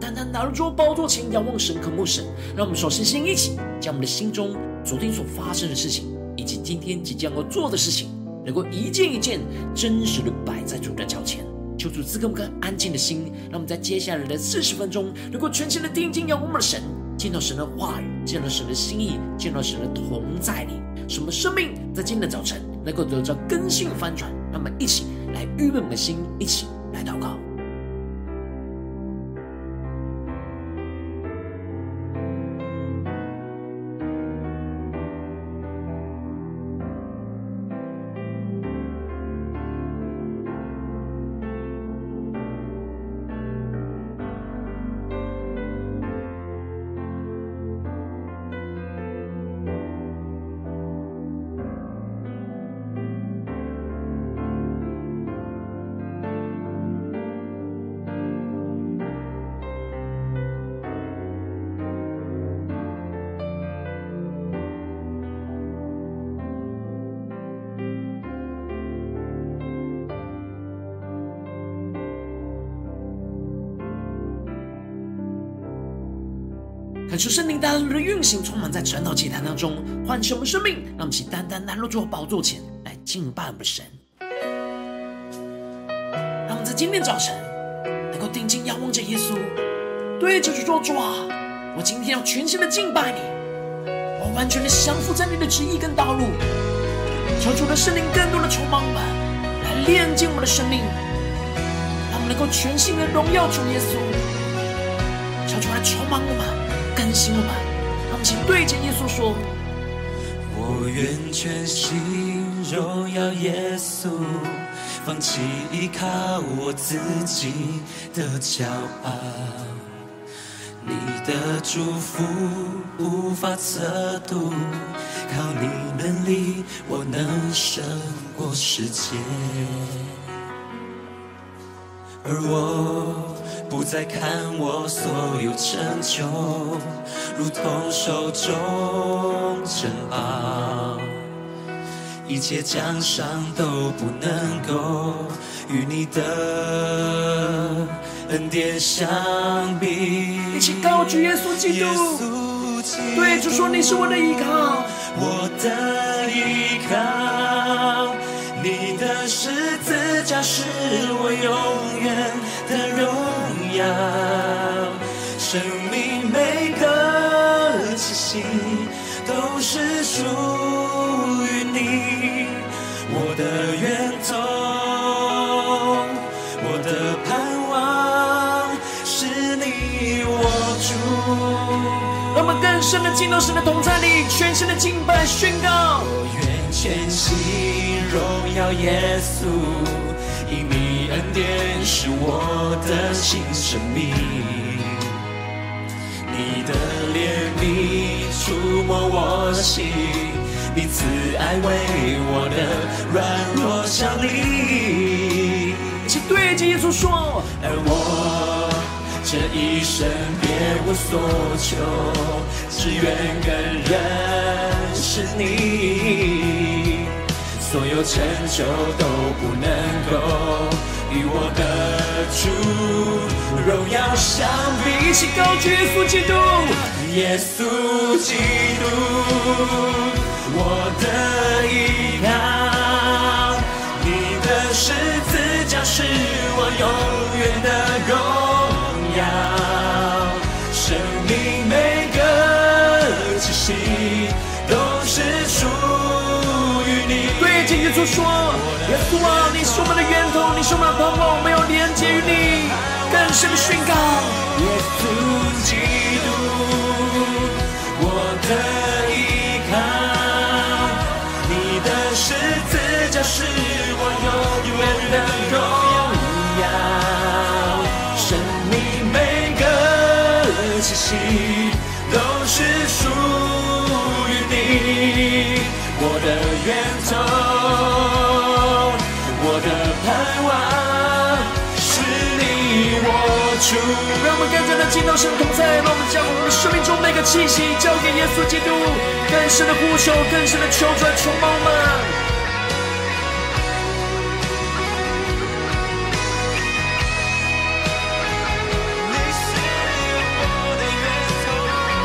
单单拿入宝座前仰望神、渴慕神。让我们首先先一起将我们的心中昨天所发生的事情，以及今天即将要做的事情，能够一件一件真实的摆在主的脚前。求主赐给我们安静的心，让我们在接下来的四十分钟，能够全心的定睛仰望我们的神，见到神的话语，见到神的心意，见到神的同在里，什么生命在今天的早晨能够得到更新翻转。让我们一起来预备我们的心，一起来祷告。感受圣灵大能的运行，充满在晨祷祭坛当中，唤醒我们生命，让我们起单单来入主宝座前来敬拜我们神。让我们在今天早晨能够定睛仰望着耶稣，对着主说：“主啊，我今天要全心的敬拜你，我完全的降服在你的旨意跟道路。求主的圣灵更多的充满我们，来炼净我们的生命，让我们能够全心的荣耀主耶稣。求主来充满我们。”更新我们，让我们请对着耶稣说：“我愿全心荣耀耶稣，放弃依靠我自己的骄傲。你的祝福无法测度，靠你能力，我能胜过世界。而我。”不再看我所有成就，如同手中珍宝，一切奖赏都不能够与你的恩典相比。一起高举耶稣基督，对主说，你是我的依靠，我的依靠，你的十字架是我永。生命每个气息都是属于你，我的源头，我的盼望是你我主。让我们更深的进入神的同在里，全身的敬拜宣告。我愿全心荣耀耶稣。因你恩典是我的新生命，你的怜悯触摸我心，你慈爱为我的软弱效力。请对着耶稣说，而我这一生别无所求，只愿更认识你。所有成就都不能够与我的主荣耀相比。一起高举耶稣基督，耶稣基督，我的依靠，你的十字架是我永远的荣诉说，耶稣啊，你是我们的源头，你是我们的盼望，没有连接于你。更深的宣告，耶稣基督，我的依靠，你的十字架，是我永远的荣耀。生命每个气息都是属于你，我的源头。主。让我们更加的敬拜神同在，让我们将我们的生命中每个气息交给耶稣基督，更深的呼求，更深的求主来充满我们。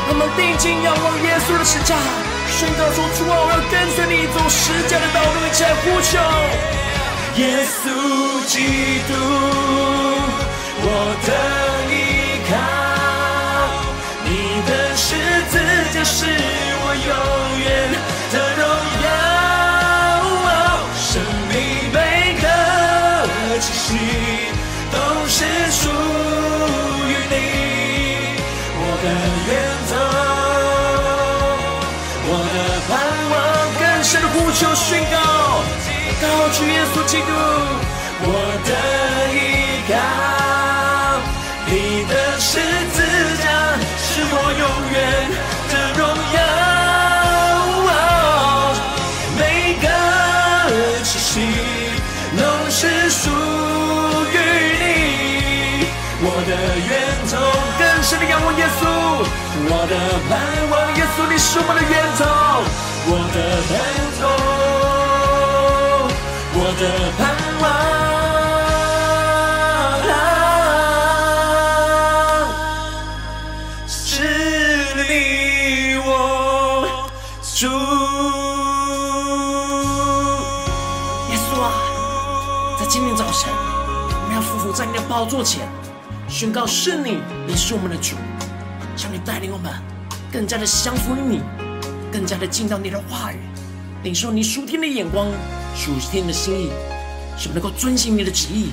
我们定睛仰望耶稣的十字架，宣告说：主啊，我要跟随你走十字架的道路，一起来呼求。耶稣基督，我的依靠，你的十字架是我永远的荣耀，基督，我的依靠，你的十字架是我永远的荣耀，每个气息都是属于你，我的源头更深的仰望耶稣，我的盼望耶稣，你是我的源头。我的盼头，的盼望，是你我主。耶稣啊，在今天早晨，我们要匍匐在你的宝座前，宣告是你，你是我们的主，求你带领我们更加的降服于你。更加的进到你的话语，领受你属天的眼光、属天的心意，使我们能够遵行你的旨意，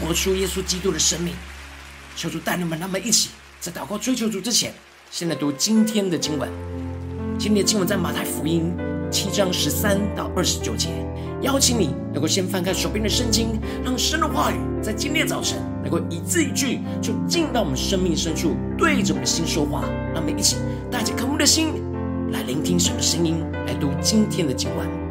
活出耶稣基督的生命。求主带领我们，让我们一起在祷告追求主之前，先来读今天的经文。今天的经文在马太福音七章十三到二十九节。邀请你能够先翻开手边的圣经，让神的话语在今天早晨能够一字一句就进到我们生命深处，对着我们的心说话。让我们一起带着渴慕的心。来聆听神的声音，来读今天的经文。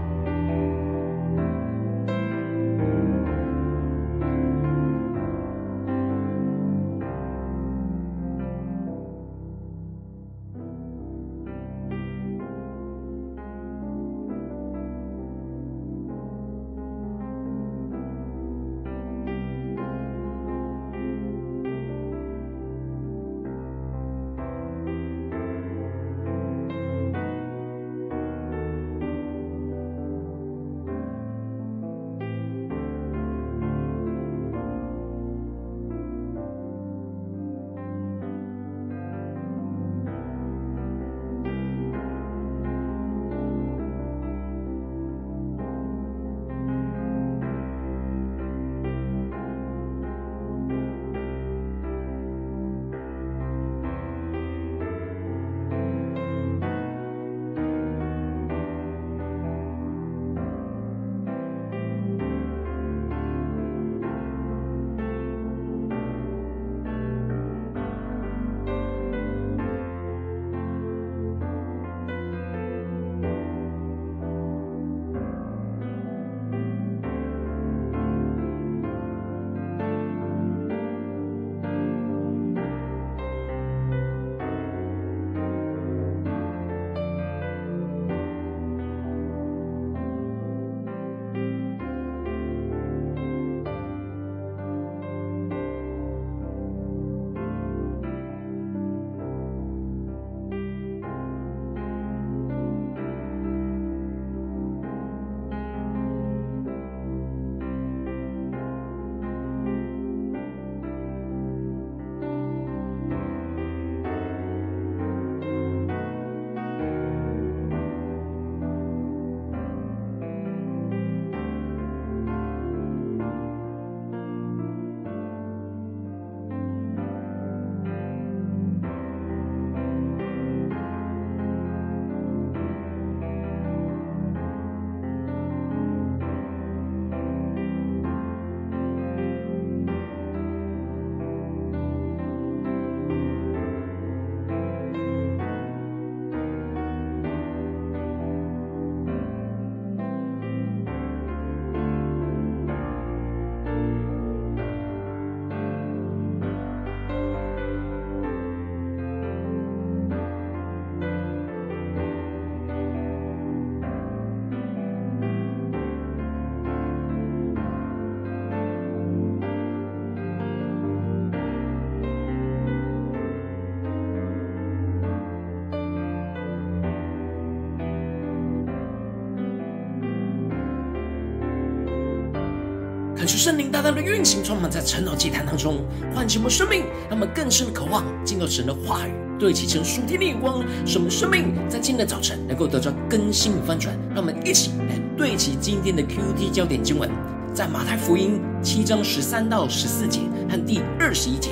圣灵大大的运行，充满在晨祷祭坛当中，唤起我们生命，让我们更深的渴望进入神的话语，对齐成属天的眼光，使我们生命在今天的早晨能够得到更新与翻转。让我们一起来对齐今天的 QT 焦点经文，在马太福音七章十三到十四节和第二十一节：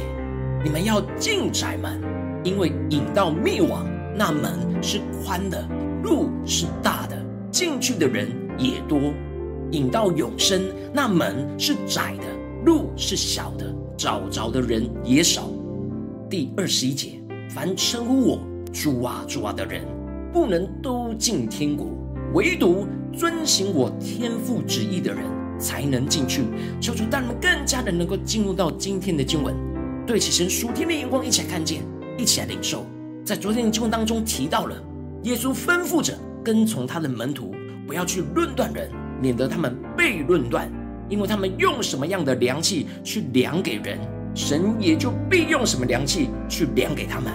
你们要进窄门，因为引到灭亡，那门是宽的，路是大的，进去的人也多。引到永生，那门是窄的，路是小的，找着的人也少。第二十一节，凡称呼我主啊主啊的人，不能都进天国，唯独遵行我天父旨意的人，才能进去。求主带我们更加的能够进入到今天的经文，对齐神属天的眼光，一起来看见，一起来领受。在昨天的经文当中提到了，耶稣吩咐着跟从他的门徒，不要去论断人。免得他们被论断，因为他们用什么样的良器去量给人，神也就必用什么良器去量给他们，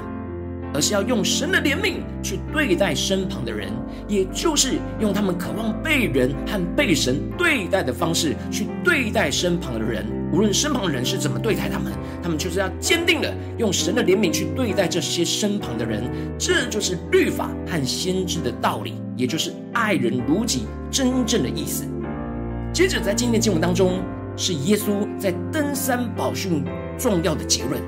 而是要用神的怜悯去对待身旁的人，也就是用他们渴望被人和被神对待的方式去对待身旁的人，无论身旁的人是怎么对待他们，他们就是要坚定的用神的怜悯去对待这些身旁的人，这就是律法和先知的道理，也就是爱人如己。真正的意思。接着，在今天的经文当中，是耶稣在登山宝训重要的结论。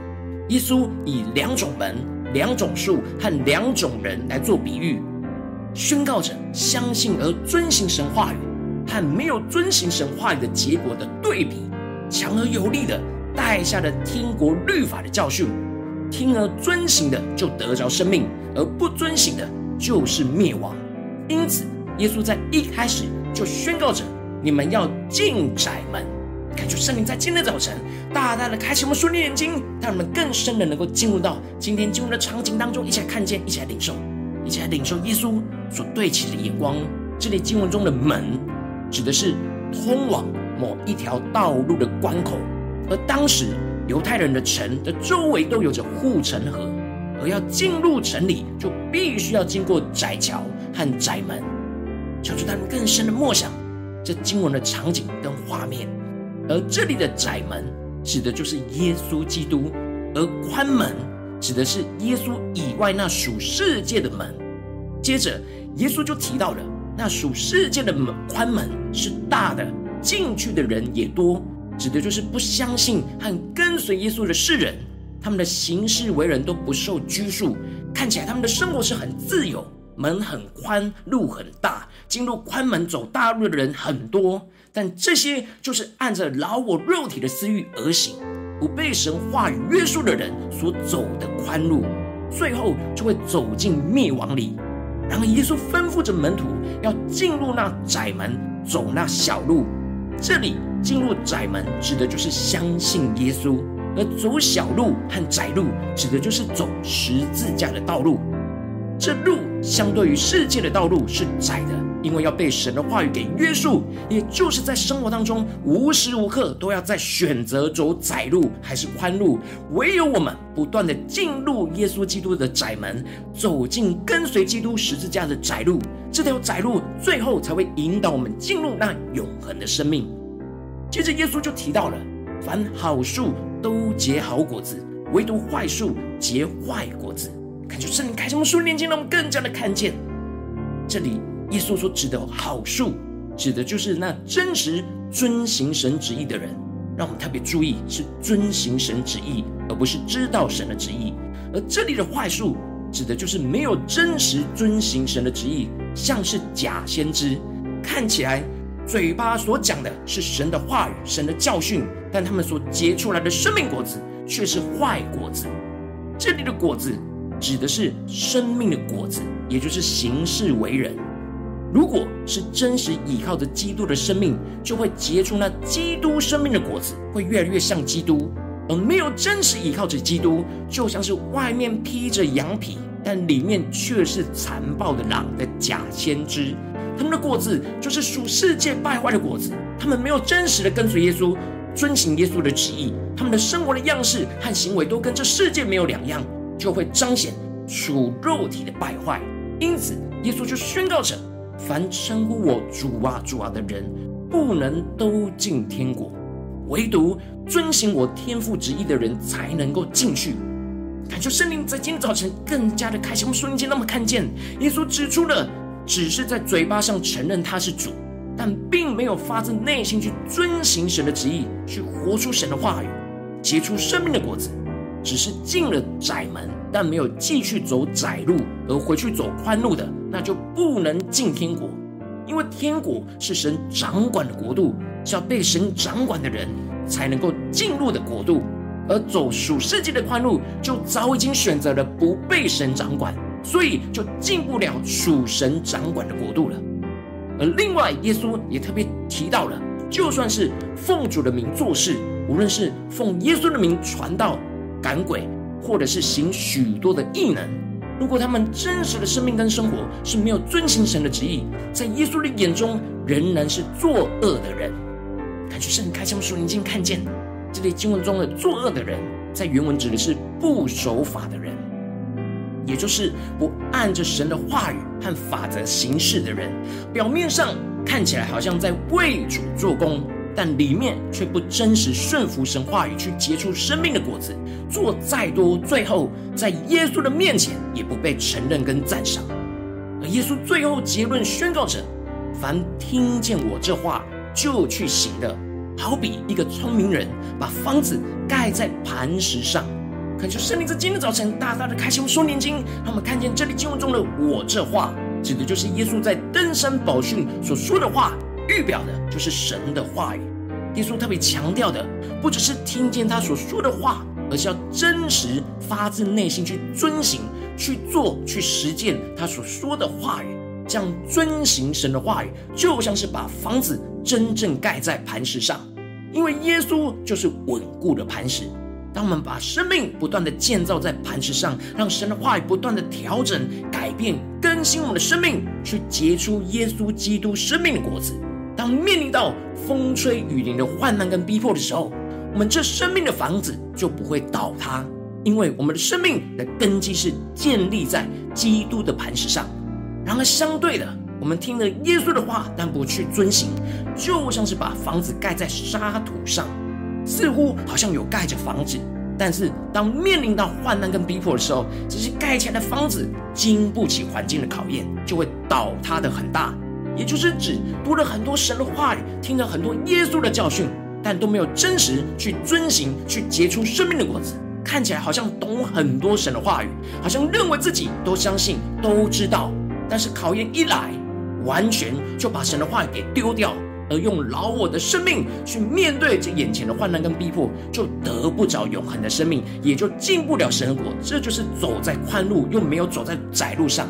耶稣以两种门、两种树和两种人来做比喻，宣告着相信而遵行神话语和没有遵行神话语的结果的对比，强而有力的带下了天国律法的教训。听而遵行的就得着生命，而不遵行的就是灭亡。因此。耶稣在一开始就宣告着：“你们要进窄门。”感觉圣灵在今天早晨大大的开启我们属灵眼睛，让我们更深的能够进入到今天进入的场景当中，一起来看见，一起来领受，一起来领受耶稣所对齐的眼光。这里经文中的门指的是通往某一条道路的关口，而当时犹太人的城的周围都有着护城河，而要进入城里就必须要经过窄桥和窄门。求主他们更深的默想这经文的场景跟画面，而这里的窄门指的就是耶稣基督，而宽门指的是耶稣以外那属世界的门。接着，耶稣就提到了那属世界的门宽门是大的，进去的人也多，指的就是不相信和跟随耶稣的世人，他们的行事为人都不受拘束，看起来他们的生活是很自由。门很宽，路很大，进入宽门走大路的人很多，但这些就是按着老我肉体的私欲而行，不被神话语约束的人所走的宽路，最后就会走进灭亡里。然而，耶稣吩咐着门徒要进入那窄门，走那小路。这里进入窄门指的就是相信耶稣，而走小路和窄路指的就是走十字架的道路。这路相对于世界的道路是窄的，因为要被神的话语给约束，也就是在生活当中无时无刻都要在选择走窄路还是宽路。唯有我们不断的进入耶稣基督的窄门，走进跟随基督十字架的窄路，这条窄路最后才会引导我们进入那永恒的生命。接着耶稣就提到了，凡好树都结好果子，唯独坏树结坏果子。感谢圣灵开什么书念经，让我们更加的看见，这里耶稣所指的好树，指的就是那真实遵行神旨意的人。让我们特别注意，是遵行神旨意，而不是知道神的旨意。而这里的坏树，指的就是没有真实遵行神的旨意，像是假先知，看起来嘴巴所讲的是神的话语、神的教训，但他们所结出来的生命果子却是坏果子。这里的果子。指的是生命的果子，也就是行事为人。如果是真实依靠着基督的生命，就会结出那基督生命的果子，会越来越像基督；而没有真实依靠着基督，就像是外面披着羊皮，但里面却是残暴的狼的假先知。他们的果子就是属世界败坏的果子，他们没有真实的跟随耶稣，遵行耶稣的旨意，他们的生活的样式和行为都跟这世界没有两样。就会彰显属肉体的败坏，因此耶稣就宣告着：凡称呼我主啊主啊的人，不能都进天国，唯独遵行我天父旨意的人才能够进去。感谢圣灵在今天早晨更加的开启我们瞬间那么，看见耶稣指出了，只是在嘴巴上承认他是主，但并没有发自内心去遵行神的旨意，去活出神的话语，结出生命的果子。只是进了窄门，但没有继续走窄路，而回去走宽路的，那就不能进天国。因为天国是神掌管的国度，是要被神掌管的人才能够进入的国度。而走属世界的宽路，就早已经选择了不被神掌管，所以就进不了属神掌管的国度了。而另外，耶稣也特别提到了，就算是奉主的名做事，无论是奉耶稣的名传道。赶鬼，或者是行许多的异能，如果他们真实的生命跟生活是没有遵行神的旨意，在耶稣的眼中仍然是作恶的人。感觉圣开启我们属灵眼睛，看见这里经文中的作恶的人，在原文指的是不守法的人，也就是不按着神的话语和法则行事的人。表面上看起来好像在为主做工。但里面却不真实顺服神话语，去结出生命的果子，做再多，最后在耶稣的面前也不被承认跟赞赏。而耶稣最后结论宣告着：凡听见我这话就去行的，好比一个聪明人把房子盖在磐石上。恳求圣灵在今天早晨大大的开启我们双眼睛，让我们看见这里经文中的“我这话”，指的就是耶稣在登山宝训所说的话。预表的就是神的话语。耶稣特别强调的，不只是听见他所说的话，而是要真实发自内心去遵行、去做、去实践他所说的话语。这样遵行神的话语，就像是把房子真正盖在磐石上，因为耶稣就是稳固的磐石。当我们把生命不断的建造在磐石上，让神的话语不断的调整、改变、更新我们的生命，去结出耶稣基督生命的果子。当面临到风吹雨淋的患难跟逼迫的时候，我们这生命的房子就不会倒塌，因为我们的生命的根基是建立在基督的磐石上。然而，相对的，我们听了耶稣的话，但不去遵行，就像是把房子盖在沙土上，似乎好像有盖着房子，但是当面临到患难跟逼迫的时候，这些盖起来的房子经不起环境的考验，就会倒塌的很大。也就是指读了很多神的话语，听了很多耶稣的教训，但都没有真实去遵行，去结出生命的果子。看起来好像懂很多神的话语，好像认为自己都相信、都知道，但是考验一来，完全就把神的话语给丢掉，而用老我的生命去面对这眼前的患难跟逼迫，就得不着永恒的生命，也就进不了神的国。这就是走在宽路，又没有走在窄路上。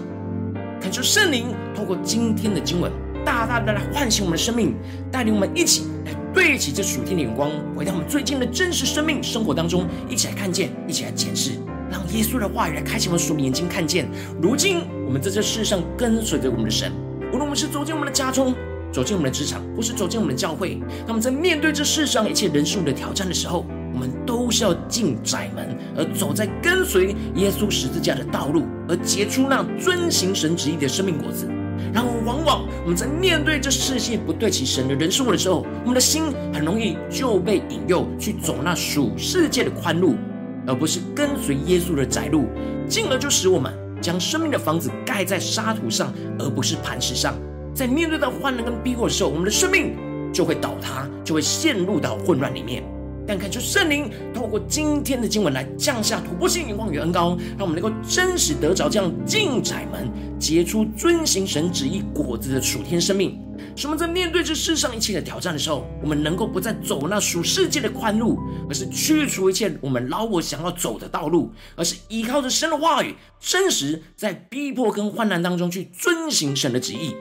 恳求圣灵透过今天的经文，大大的来唤醒我们的生命，带领我们一起来对齐这属天的眼光，回到我们最近的真实生命生活当中，一起来看见，一起来检视，让耶稣的话语来开启我们属灵眼睛，看见如今我们在这世上跟随着我们的神，无论我们是走进我们的家中，走进我们的职场，或是走进我们的教会，那么在面对这世上一切人数的挑战的时候，我们都是要进窄门，而走在跟随耶稣十字架的道路，而结出那遵行神旨意的生命果子。然而，往往我们在面对这世界不对齐神的人事物的时候，我们的心很容易就被引诱去走那属世界的宽路，而不是跟随耶稣的窄路，进而就使我们将生命的房子盖在沙土上，而不是磐石上。在面对到患难跟逼迫的时候，我们的生命就会倒塌，就会陷入到混乱里面。但恳求圣灵透过今天的经文来降下突破性眼光与恩膏，让我们能够真实得着这样进窄门、结出遵行神旨意果子的属天生命。使我们在面对这世上一切的挑战的时候，我们能够不再走那属世界的宽路，而是去除一切我们老我想要走的道路，而是依靠着神的话语，真实在逼迫跟患难当中去遵行神的旨意，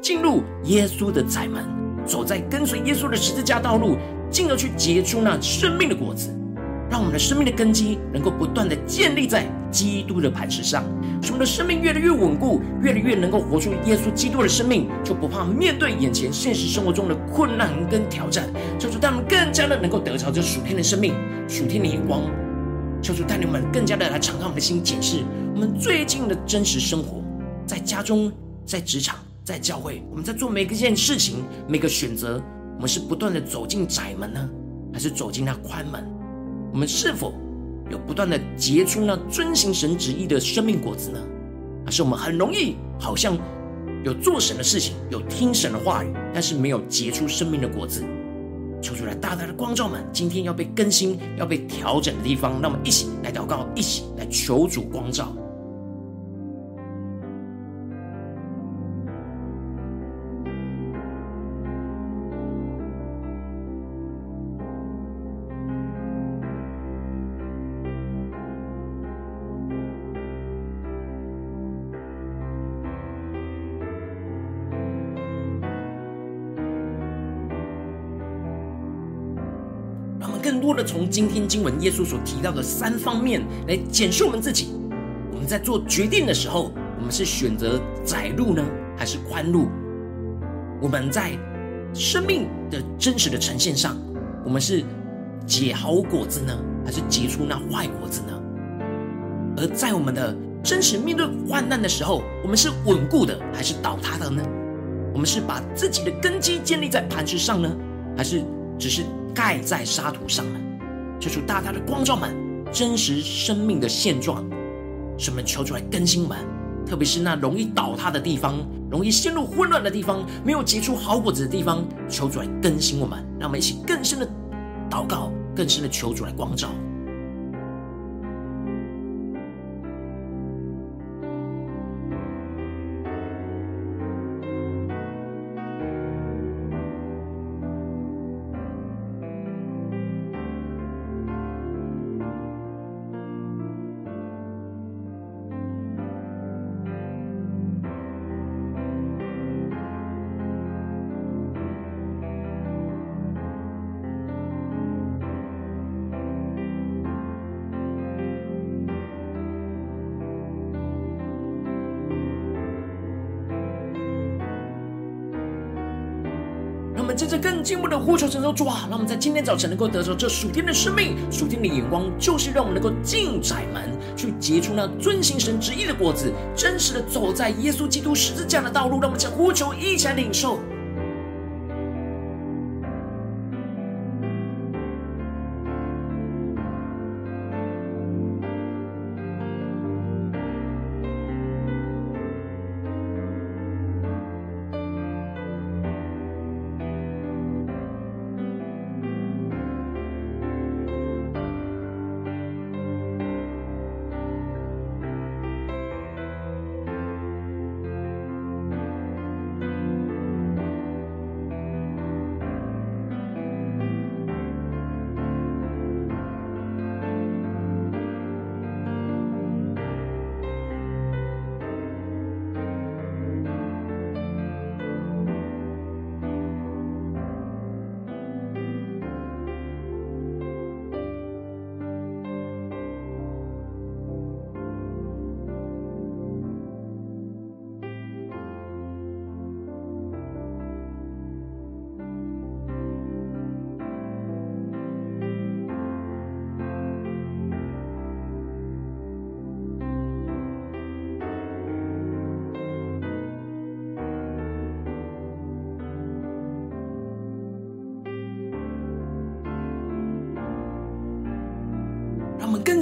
进入耶稣的窄门，走在跟随耶稣的十字架道路。进而去结出那生命的果子，让我们的生命的根基能够不断的建立在基督的磐石上，使我们的生命越来越稳固，越来越能够活出耶稣基督的生命，就不怕面对眼前现实生活中的困难跟挑战，求主带我们更加的能够得着这属天的生命、属天的眼光，求主带领我们更加的来敞开我们的心，检视我们最近的真实生活，在家中、在职场、在教会，我们在做每一件事情、每个选择。我们是不断的走进窄门呢，还是走进那宽门？我们是否有不断的结出那遵行神旨意的生命果子呢？还是我们很容易好像有做神的事情，有听神的话语，但是没有结出生命的果子？求主来大大的光照们，今天要被更新、要被调整的地方，让我们一起来祷告，一起来求主光照。今天经文耶稣所提到的三方面来检视我们自己。我们在做决定的时候，我们是选择窄路呢，还是宽路？我们在生命的真实的呈现上，我们是结好果子呢，还是结出那坏果子呢？而在我们的真实面对患难的时候，我们是稳固的，还是倒塌的呢？我们是把自己的根基建立在磐石上呢，还是只是？盖在沙土上呢，求主大大的光照们真实生命的现状，使我们求出来更新们，特别是那容易倒塌的地方，容易陷入混乱的地方，没有结出好果子的地方，求主来更新我们，让我们一起更深的祷告，更深的求主来光照。在这更进步的呼求神说主啊，让我们在今天早晨能够得着这属天的生命，属天的眼光，就是让我们能够进窄门，去结出那遵行神旨意的果子，真实的走在耶稣基督十字架的道路。让我们将呼求一起来领受。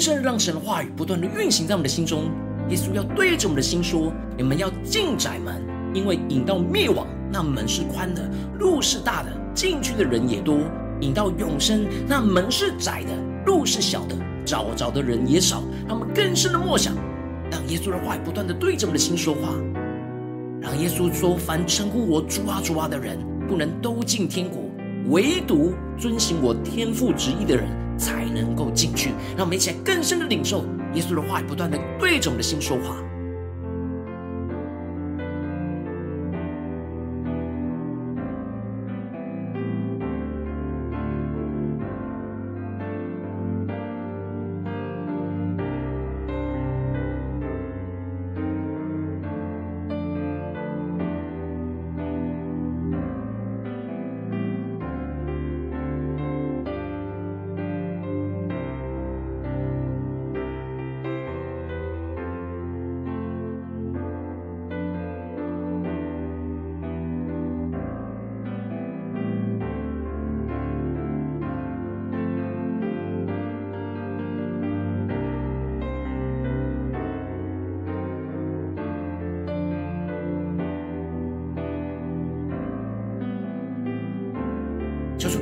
更深让神的话语不断的运行在我们的心中。耶稣要对着我们的心说：“你们要进窄门，因为引到灭亡那门是宽的，路是大的，进去的人也多；引到永生那门是窄的，路是小的，找着的人也少。”让我们更深的默想，让耶稣的话语不断的对着我们的心说话。让耶稣说：“凡称呼我主啊主啊的人，不能都进天国，唯独遵行我天父旨意的人。”才能够进去，让我们一起来更深的领受耶稣的话，不断的对着我们的心说话。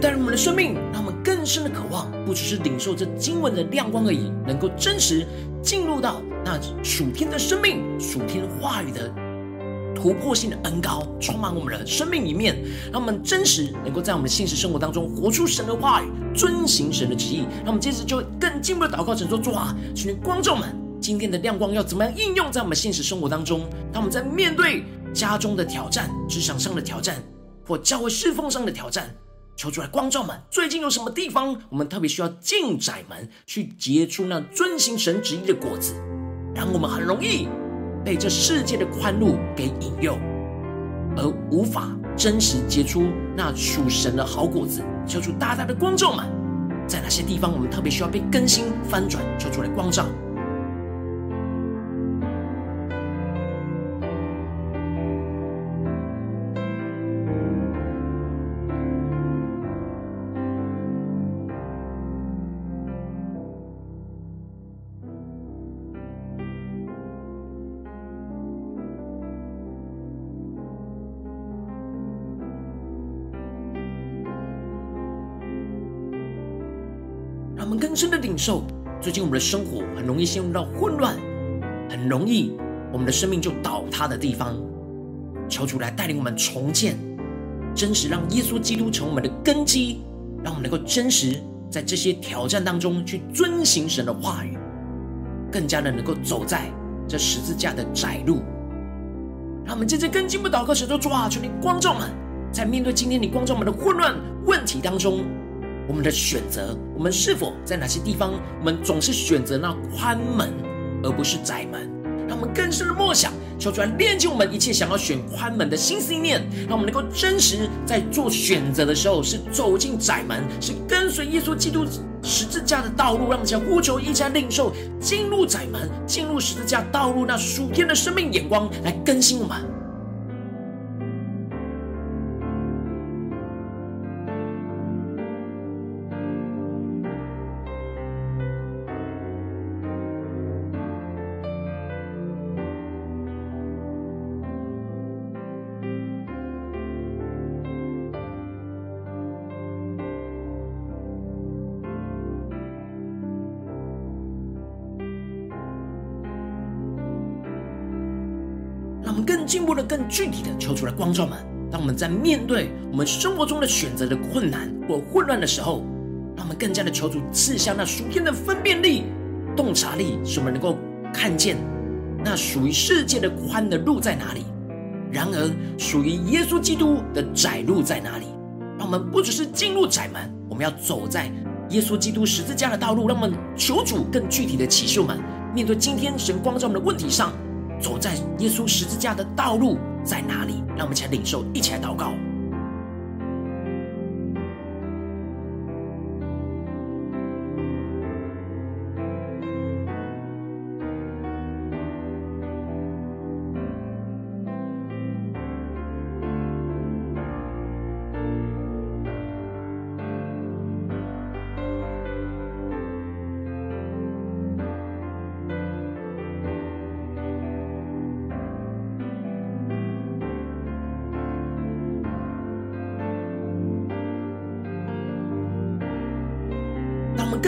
带领我们的生命，让我们更深的渴望，不只是领受这经文的亮光而已，能够真实进入到那属天的生命、属天话语的突破性的恩膏，充满我们的生命里面，让我们真实能够在我们的现实生活当中活出神的话语，遵行神的旨意。让我们接着就更进一步的祷告，神说：主啊，求你光照们，今天的亮光要怎么样应用在我们现实生活当中？当我们在面对家中的挑战、职场上的挑战，或教会侍奉上的挑战。求主来光照们，最近有什么地方我们特别需要进窄门，去结出那遵行神旨意的果子？让我们很容易被这世界的宽路给引诱，而无法真实结出那属神的好果子。求主大大的光照们，在哪些地方我们特别需要被更新翻转？求主来光照。受，最近我们的生活很容易陷入到混乱，很容易我们的生命就倒塌的地方。求主来带领我们重建，真实让耶稣基督成为我们的根基，让我们能够真实在这些挑战当中去遵行神的话语，更加的能够走在这十字架的窄路。让我们接着更进一步祷告，神说：主啊，求你光照们，在面对今天你光照我们的混乱问题当中。我们的选择，我们是否在哪些地方，我们总是选择那宽门，而不是窄门？让我们更深的默想，求主来炼净我们一切想要选宽门的心思意念，让我们能够真实在做选择的时候，是走进窄门，是跟随耶稣基督十字架的道路，让我们将呼求一家领受，进入窄门，进入十字架道路那属天的生命眼光来更新我们。的、更具体的求出来光照们，当我们在面对我们生活中的选择的困难或混乱的时候，让我们更加的求主赐下那属天的分辨力、洞察力，使我们能够看见那属于世界的宽的路在哪里，然而属于耶稣基督的窄路在哪里？让我们不只是进入窄门，我们要走在耶稣基督十字架的道路。让我们求主更具体的启示我们，面对今天神光照我们的问题上。走在耶稣十字架的道路在哪里？让我们一起来领受，一起来祷告。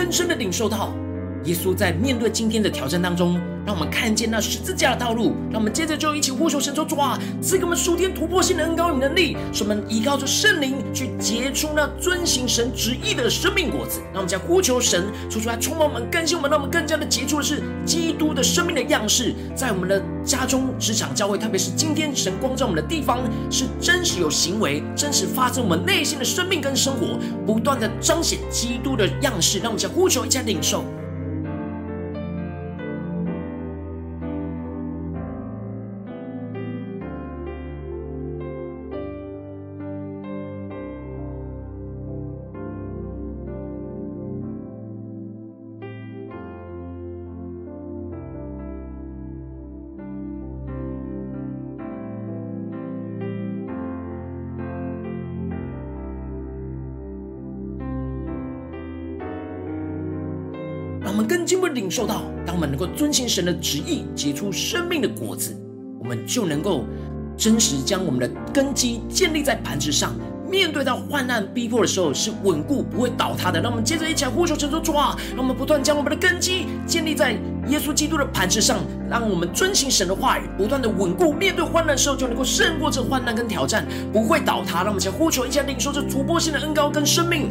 更深的领受到，耶稣在面对今天的挑战当中，让我们看见那十字架的道路。让我们接着就一起呼求神说：主啊，赐给我们属天突破性的恩膏与能力，使我们依靠着圣灵去结出那遵行神旨意的生命果子。让我们将呼求神，说出来充满我们，更新我们，让我们更加的结出的是基督的生命的样式，在我们的家中、职场、教会，特别是今天神光照我们的地方，是真实有行为，真实发生我们内心的生命跟生活，不断的彰显基督的样式。让我们将呼求一下领受。领受到，当我们能够遵行神的旨意，结出生命的果子，我们就能够真实将我们的根基建立在磐石上。面对到患难逼迫的时候是稳固不会倒塌的。让我们接着一起来呼求神说主啊，让我们不断将我们的根基建立在耶稣基督的磐石上，让我们遵行神的话语，不断的稳固，面对患难的时候就能够胜过这患难跟挑战，不会倒塌。让我们一起呼求，一起领受这突破性的恩膏跟生命。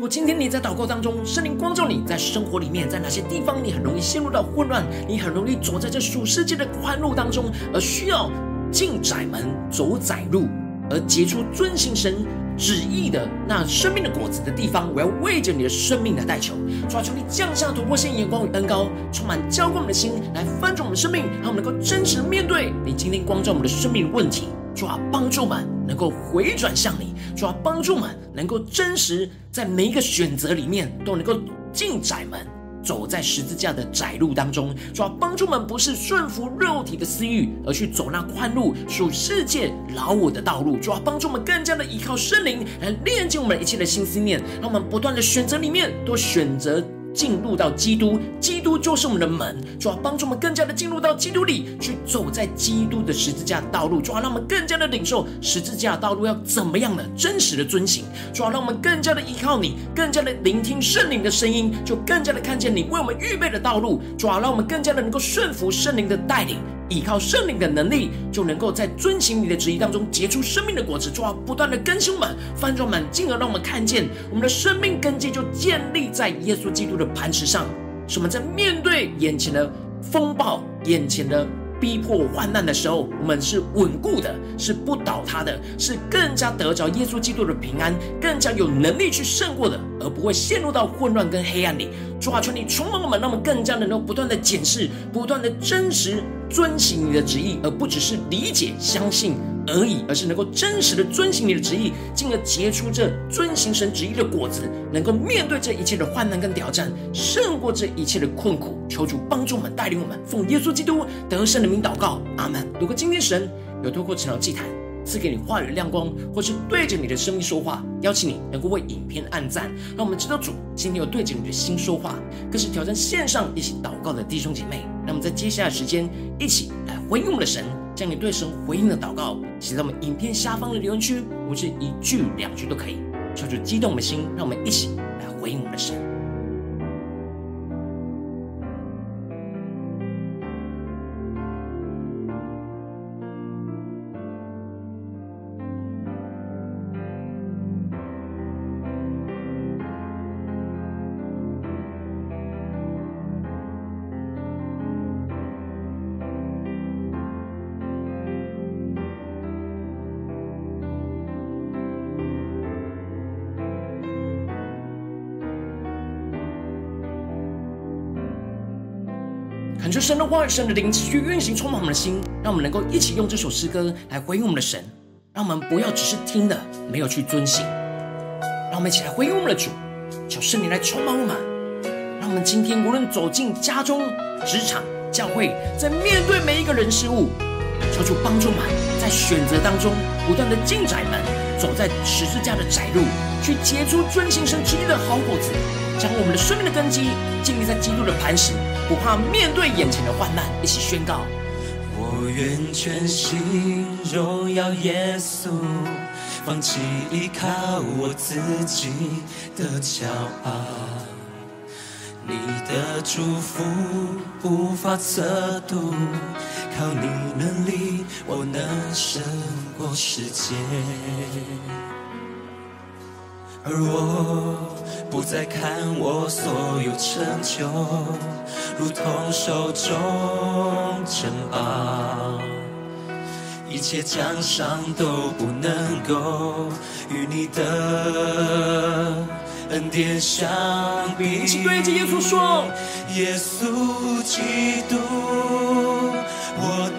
如果今天你在祷告当中，圣灵光照你在生活里面，在哪些地方你很容易陷入到混乱，你很容易走在这属世界的宽路当中，而需要进窄门走窄路，而结出遵行神旨意的那生命的果子的地方，我要为着你的生命来代求，抓住，你降下突破性眼光与恩高，充满浇灌我们的心，来翻转我们的生命，让我们能够真实面对你今天光照我们的生命问题。主啊，帮助们能够回转向你；主啊，帮助们能够真实在每一个选择里面都能够进窄门，走在十字架的窄路当中；主啊，帮助们不是顺服肉体的私欲，而去走那宽路属世界老我的道路；主啊，帮助们更加的依靠圣灵来炼净我们一切的心思念，让我们不断的选择里面都选择。进入到基督，基督就是我们的门，主要帮助我们更加的进入到基督里，去走在基督的十字架道路，主要让我们更加的领受十字架道路要怎么样的真实的遵行，主要让我们更加的依靠你，更加的聆听圣灵的声音，就更加的看见你为我们预备的道路，主要让我们更加的能够顺服圣灵的带领。依靠圣灵的能力，就能够在遵行你的旨意当中结出生命的果子，主啊，不断的更新我们、翻转我们，进而让我们看见我们的生命根基就建立在耶稣基督的磐石上，使我们在面对眼前的风暴、眼前的逼迫、患难的时候，我们是稳固的，是不倒塌的，是更加得着耶稣基督的平安，更加有能力去胜过的，而不会陷入到混乱跟黑暗里。主啊，求你充满我们，让我们更加的能够不断的检视、不断的真实。遵行你的旨意，而不只是理解、相信而已，而是能够真实的遵行你的旨意，进而结出这遵行神旨意的果子，能够面对这一切的患难跟挑战，胜过这一切的困苦。求主帮助我们，带领我们，奉耶稣基督得胜的名祷告，阿门。如果今天神有透过晨祷祭坛赐给你话语的亮光，或是对着你的生命说话，邀请你能够为影片按赞，让我们知道主今天有对着你的心说话，更是挑战线上一起祷告的弟兄姐妹。那么在接下来的时间，一起来回应我们的神，将你对神回应的祷告写在我们影片下方的留言区，不是一句两句都可以，求主激动我们的心，让我们一起来回应我们的神。神的话语、神的灵持续运行，充满我们的心，让我们能够一起用这首诗歌来回应我们的神。让我们不要只是听了，没有去遵行；让我我们一起来回应我们的主，求圣灵来充满我们，让我们今天无论走进家中、职场、教会，在面对每一个人事物，求主帮助我们，在选择当中不断的进窄门，走在十字架的窄路，去结出遵行神旨意的好果子，将我们的生命的根基建立在基督的磐石，不怕面对眼前的患难，一起宣告。我愿全心荣耀耶稣，放弃依靠我自己的骄傲。你的祝福无法测度，靠你能力，我能胜过世界。而我不再看我所有成就，如同手中珍宝，一切奖赏都不能够与你的恩典相比。请对着耶稣说：耶稣基督，我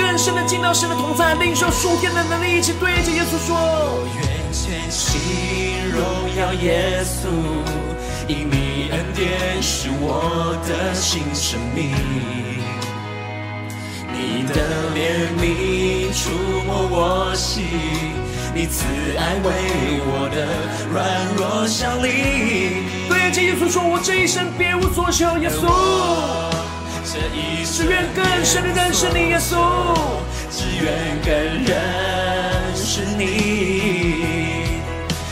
更深的进到神的同在，领受属天的能力，一起对着耶稣说：我愿全心荣耀耶稣，因你恩典是我的新生命，你的怜悯触摸我心，你慈爱为我的软弱效力。对着耶稣说：我这一生别无所求，耶稣，这一只愿更深的认识你，耶稣，只愿更认识你，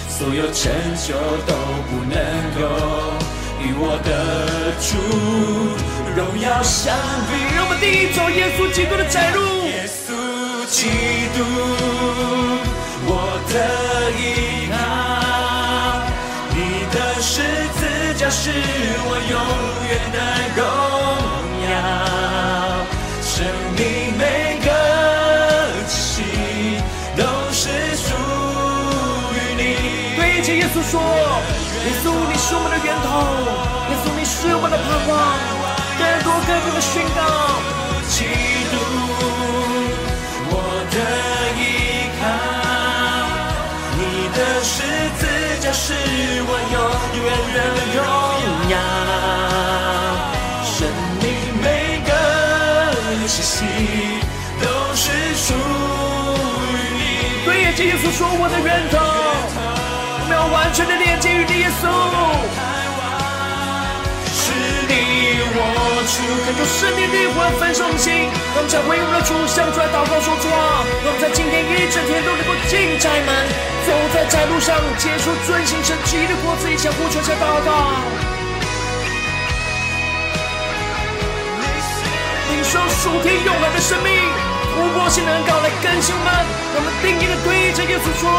所有成就都不能够与我的主荣耀相比。让我们第一走耶稣基督的窄路，耶稣基督，我的依靠，你的十字架是我永远的荣稣说：耶稣，你是我们的源头，耶稣，你是我们的盼望，更多更多的宣告。基督，我的依靠，你的十字架是我永远的荣耀，生命每个气息都是属于你。对耶稣说：我的源头，要完全的连接于你，耶稣。我主，恳求圣灵的火焚烧我们心，让我们在回应我们的主，向主来祷告说：主啊，让我们在今天一整天都能够进窄门，走在窄路上，结出遵行神旨意的果子，一起呼求，一起祷告，领受属天永恒的生命，突破性能高来更新我们，让我们定义的对着耶稣说：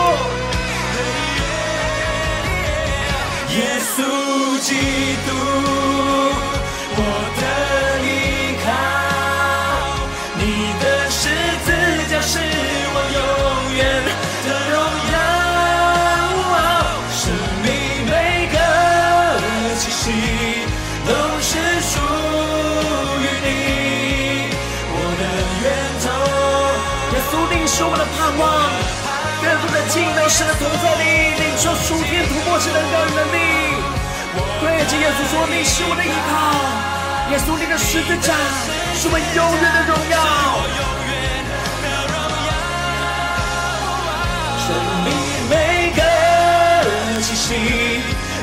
耶稣基督。我的依靠，你的十字架是我永远的荣耀，生命每个气息都是属于你，我的源头。耶稣，你是我的盼望，进到神的同在里，领受属天突破性的个人能力。对着耶稣说：“你是我的依靠，耶稣，你的十字架是我永远的荣耀，生命每个气息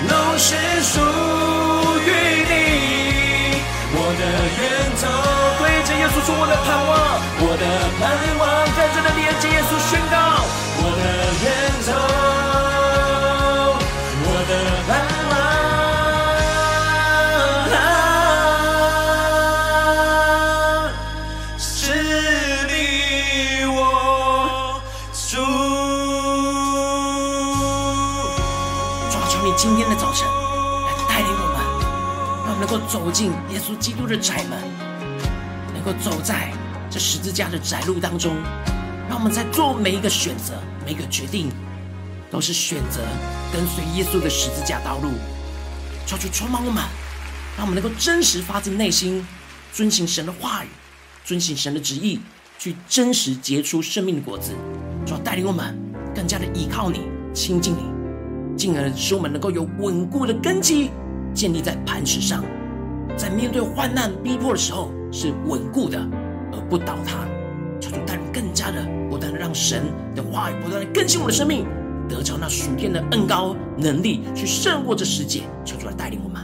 都是属于你，我的源头。”出我的盼望，我的盼望，在这的连接耶稣宣告，我的源头，我的盼望，啊、是你我主。抓住你今天的早晨，来带领我们，让我们能够走进耶稣基督的窄门。够走在这十字架的窄路当中。让我们在做每一个选择、每一个决定，都是选择跟随耶稣的十字架道路。求主充满我们，让我们能够真实发自内心遵行神的话语，遵行神的旨意，去真实结出生命的果子。主要带领我们更加的依靠你、亲近你，进而使我们能够有稳固的根基建立在磐石上，在面对患难逼迫的时候是稳固的，而不倒塌。求主带领更加的。不断的让神的话语不断的更新我们的生命，得着那属天的恩高能力，去胜过这世界。求主来带领我们。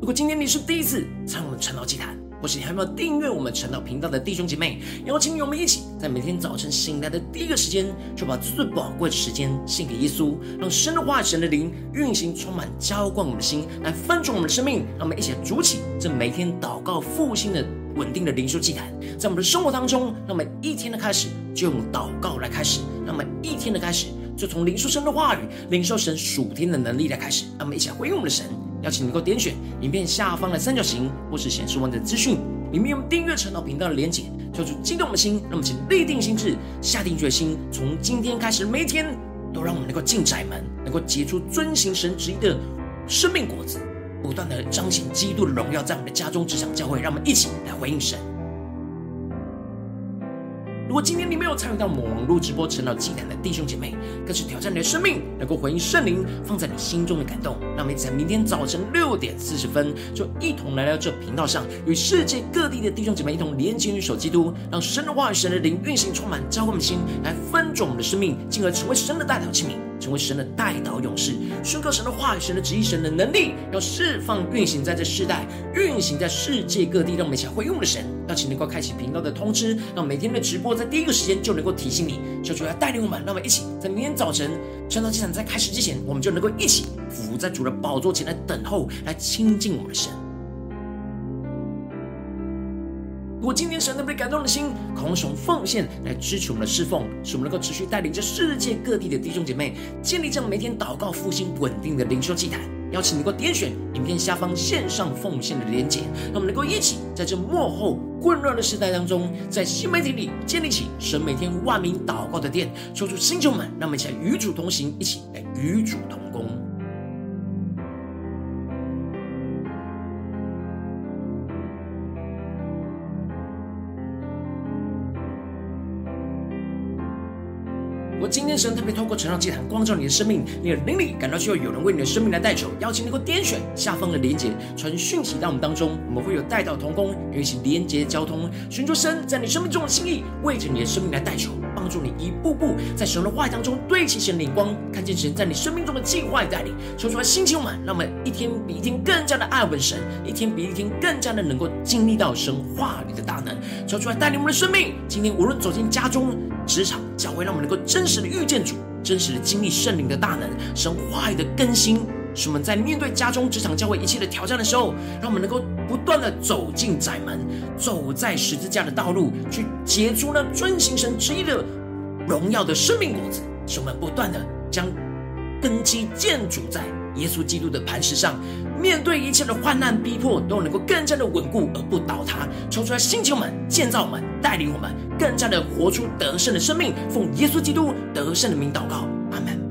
如果今天你是第一次参与我们晨祷祭坛，或是你还没有订阅我们晨祷频道的弟兄姐妹，邀请我们一起在每天早晨醒来的第一个时间，就把最宝贵的时间献给耶稣，让神的话、神的灵运行充满浇灌我们的心，来翻转我们的生命。让我们一起来筑起这每天祷告复兴的。稳定的灵修祭坛，在我们的生活当中，让我们一天的开始就用祷告来开始；让我们一天的开始就从领受神的话语、领受神属天的能力来开始。让我们一起来回应我们的神。邀请你能够点选影片下方的三角形，或是显示完整资讯里面用订阅晨祷频道的连结，敲出激动的心。那么请立定心智，下定决心，从今天开始，每天都让我们能够进窄门，能够结出遵行神旨意的生命果子。不断的彰显基督的荣耀，在我们的家中、职场、教会，让我们一起来回应神。如果今天你没有参与到网络直播晨祷祭坛的弟兄姐妹，更是挑战你的生命，能够回应圣灵放在你心中的感动。那么，在明天早晨六点四十分，就一同来到这频道上，与世界各地的弟兄姐妹一同连接于手基督，让神的话语、神的灵运行充满，召唤我们的心，来分转我们的生命，进而成为神的代祷器皿，成为神的代祷勇士，宣告神的话语、神的旨意、神的能力，要释放运行在这世代，运行在世界各地。让我们一起来回应我们的神，邀请能够开启频道的通知，让每天的直播在第一个时间就能够提醒你，求主来带领我们，让我们一起在明天早晨晨祷祭坛在开始之前，我们就能够一起伏在主的宝座前来等候，来亲近我们的神。如果今天神能被感动的心，渴望从奉献来支持我们的侍奉，使我们能够持续带领着世界各地的弟兄姐妹建立这样每天祷告复兴稳定的灵修祭坛。邀请你能够点选影片下方线上奉献的连结，让我们能够一起在这幕后混乱的时代当中，在新媒体里建立起神每天万名祷告的殿。求主星球们，让我们一起来与主同行，一起来与主同工。我今天神特别透过晨祷祭坛光照你的生命，你的灵里感到需要有人为你的生命来代求，邀请能够点选下方的连结，传讯息到我们当中，我们会有代祷同工，与一起连结交通，寻求神在你生命中的心意，为着你的生命来代求，帮助你一步步在神的话语当中对齐神灵光，看见神在你生命中的计划带领，说出来心情满，让我们一天比一天更加的爱我们神，一天比一天更加的能够经历到神话语的大能，说出来带领我们的生命。今天无论走进家中、职场、教会，让我们能够真实的遇见主，真实的经历圣灵的大能，神话语的更新，使我们在面对家中、职场、教会一切的挑战的时候，让我们能够不断的走进窄门，走在十字架的道路，去结出那遵行神旨意的荣耀的生命果子，使我们不断的将根基建筑在耶稣基督的磐石上。面对一切的患难逼迫，都能够更加的稳固而不倒塌。求出来，星球们建造我们，带领我们更加的活出得胜的生命。奉耶稣基督得胜的名祷告，阿门